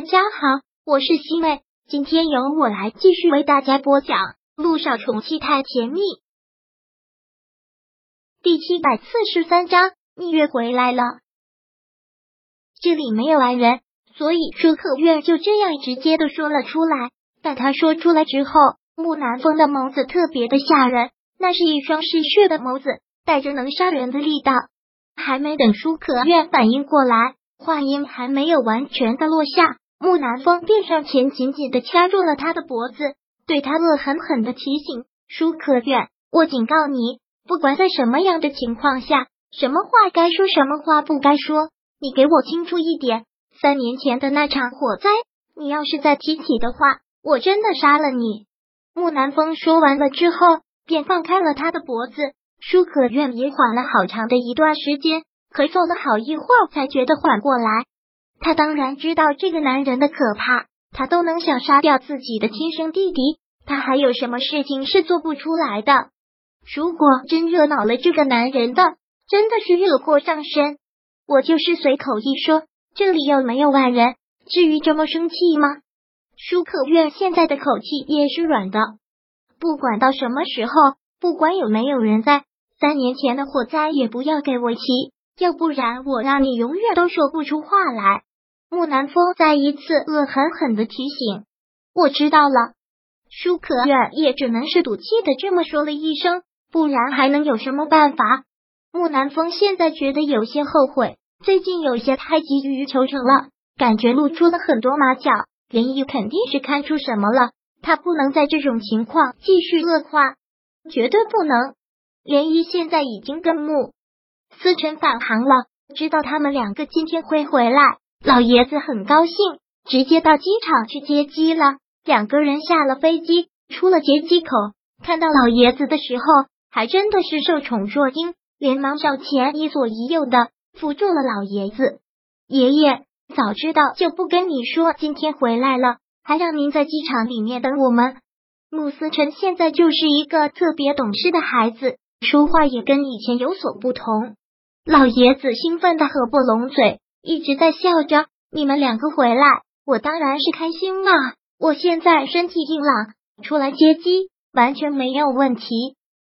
大家好，我是西妹，今天由我来继续为大家播讲《路上宠妻太甜蜜》第七百四十三章。蜜月回来了，这里没有来人，所以舒可月就这样直接的说了出来。但他说出来之后，木南风的眸子特别的吓人，那是一双嗜血的眸子，带着能杀人的力道。还没等舒可月反应过来。话音还没有完全的落下，木南风便上前紧紧的掐住了他的脖子，对他恶狠狠的提醒：“舒可远，我警告你，不管在什么样的情况下，什么话该说，什么话不该说，你给我清楚一点。三年前的那场火灾，你要是再提起的话，我真的杀了你。”木南风说完了之后，便放开了他的脖子。舒可愿也缓了好长的一段时间。咳嗽了好一会儿，才觉得缓过来。他当然知道这个男人的可怕，他都能想杀掉自己的亲生弟弟，他还有什么事情是做不出来的？如果真惹恼了这个男人的，真的是惹祸上身。我就是随口一说，这里又没有外人，至于这么生气吗？舒可愿现在的口气也是软的，不管到什么时候，不管有没有人在，三年前的火灾也不要给我提。要不然我让你永远都说不出话来。木南风再一次恶狠狠的提醒：“我知道了。”舒可远也只能是赌气的这么说了一声，不然还能有什么办法？木南风现在觉得有些后悔，最近有些太急于求成了，感觉露出了很多马脚。连毅肯定是看出什么了，他不能在这种情况继续恶化，绝对不能。连毅现在已经跟木。思辰返航了，知道他们两个今天会回来，老爷子很高兴，直接到机场去接机了。两个人下了飞机，出了接机口，看到老爷子的时候，还真的是受宠若惊，连忙上前一左一右的扶住了老爷子。爷爷，早知道就不跟你说今天回来了，还让您在机场里面等我们。穆思辰现在就是一个特别懂事的孩子，说话也跟以前有所不同。老爷子兴奋的合不拢嘴，一直在笑着。你们两个回来，我当然是开心啊！我现在身体硬朗，出来接机完全没有问题。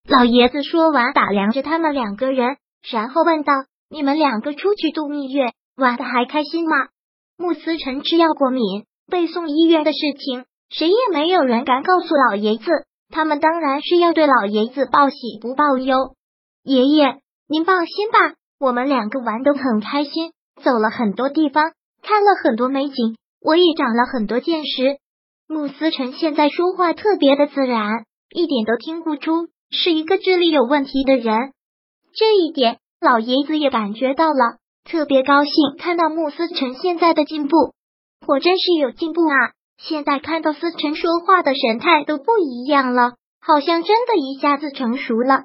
老爷子说完，打量着他们两个人，然后问道：“你们两个出去度蜜月，玩的还开心吗？”穆思辰吃药过敏，被送医院的事情，谁也没有人敢告诉老爷子。他们当然是要对老爷子报喜不报忧。爷爷。您放心吧，我们两个玩的很开心，走了很多地方，看了很多美景，我也长了很多见识。穆思成现在说话特别的自然，一点都听不出是一个智力有问题的人。这一点老爷子也感觉到了，特别高兴看到穆思成现在的进步，果真是有进步啊！现在看到思成说话的神态都不一样了，好像真的一下子成熟了。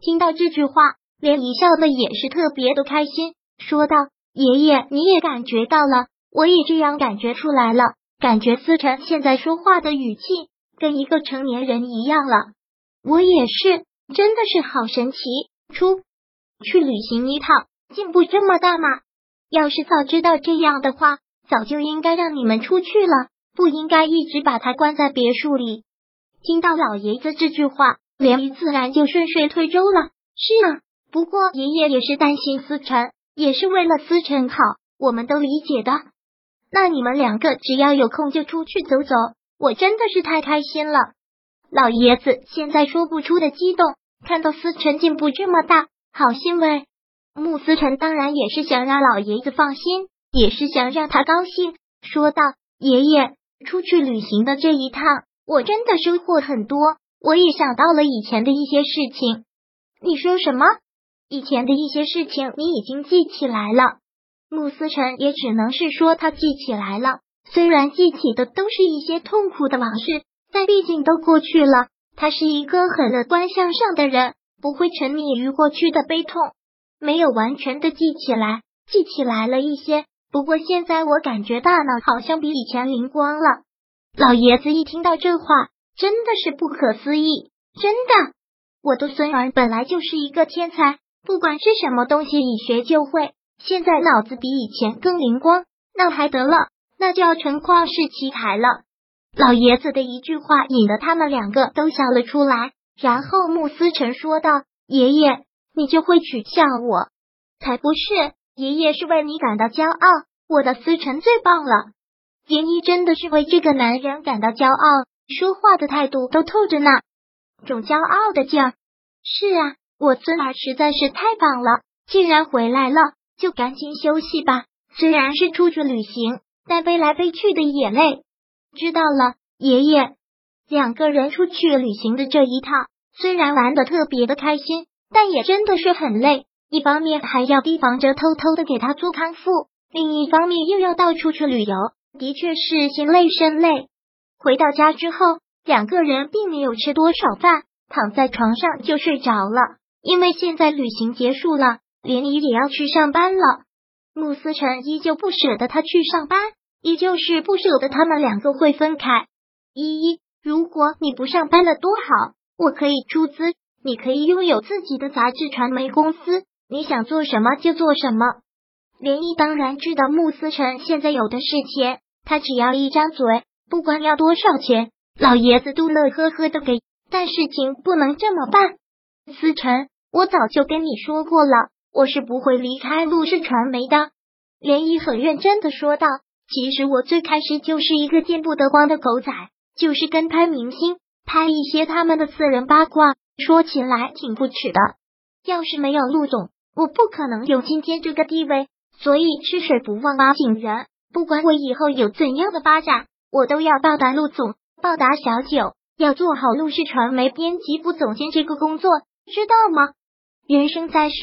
听到这句话。连姨笑的也是特别的开心，说道：“爷爷，你也感觉到了，我也这样感觉出来了，感觉思辰现在说话的语气跟一个成年人一样了。我也是，真的是好神奇。出去旅行一趟，进步这么大吗？要是早知道这样的话，早就应该让你们出去了，不应该一直把他关在别墅里。”听到老爷子这句话，连姨自然就顺水推舟了。是啊。不过爷爷也是担心思辰，也是为了思辰好，我们都理解的。那你们两个只要有空就出去走走，我真的是太开心了。老爷子现在说不出的激动，看到思辰进步这么大，好欣慰。穆思辰当然也是想让老爷子放心，也是想让他高兴，说道：“爷爷出去旅行的这一趟，我真的收获很多，我也想到了以前的一些事情。”你说什么？以前的一些事情，你已经记起来了。穆思辰也只能是说他记起来了，虽然记起的都是一些痛苦的往事，但毕竟都过去了。他是一个很乐观向上的人，不会沉迷于过去的悲痛，没有完全的记起来，记起来了一些。不过现在我感觉大脑好像比以前灵光了。老爷子一听到这话，真的是不可思议，真的，我的孙儿本来就是一个天才。不管是什么东西，一学就会。现在脑子比以前更灵光，那还得了？那就要成旷世奇才了。老爷子的一句话引得他们两个都笑了出来。然后穆思成说道：“爷爷，你就会取笑我？才不是！爷爷是为你感到骄傲。我的思成最棒了。莲姨真的是为这个男人感到骄傲，说话的态度都透着那种骄傲的劲儿。是啊，我孙儿实在是太棒了，既然回来了，就赶紧休息吧。虽然是出去旅行，但飞来飞去的也累。知道了，爷爷。”两个人出去旅行的这一趟，虽然玩的特别的开心，但也真的是很累。一方面还要提防着偷偷的给他做康复，另一方面又要到处去旅游，的确是心累身累。回到家之后，两个人并没有吃多少饭，躺在床上就睡着了。因为现在旅行结束了，连姨也要去上班了。穆思成依旧不舍得他去上班，依旧是不舍得他们两个会分开。依依。如果你不上班了多好，我可以出资，你可以拥有自己的杂志传媒公司，你想做什么就做什么。连依当然知道穆思成现在有的是钱，他只要一张嘴，不管要多少钱，老爷子都乐呵呵的给。但事情不能这么办，思成，我早就跟你说过了，我是不会离开陆氏传媒的。连漪很认真的说道：“其实我最开始就是一个见不得光的狗仔。”就是跟拍明星，拍一些他们的私人八卦，说起来挺不耻的。要是没有陆总，我不可能有今天这个地位。所以吃水不忘挖井人，不管我以后有怎样的发展，我都要报答陆总，报答小九，要做好陆氏传媒编辑部总监这个工作，知道吗？人生在世，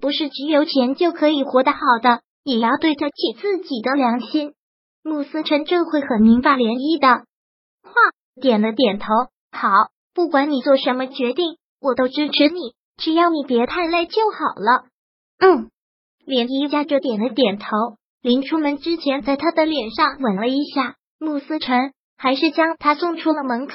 不是只有钱就可以活得好的，也要对得起自己的良心。穆思成这会很明白涟漪的。话点了点头，好，不管你做什么决定，我都支持你，只要你别太累就好了。嗯，连依家着点了点头。临出门之前，在他的脸上吻了一下。穆思成还是将他送出了门口。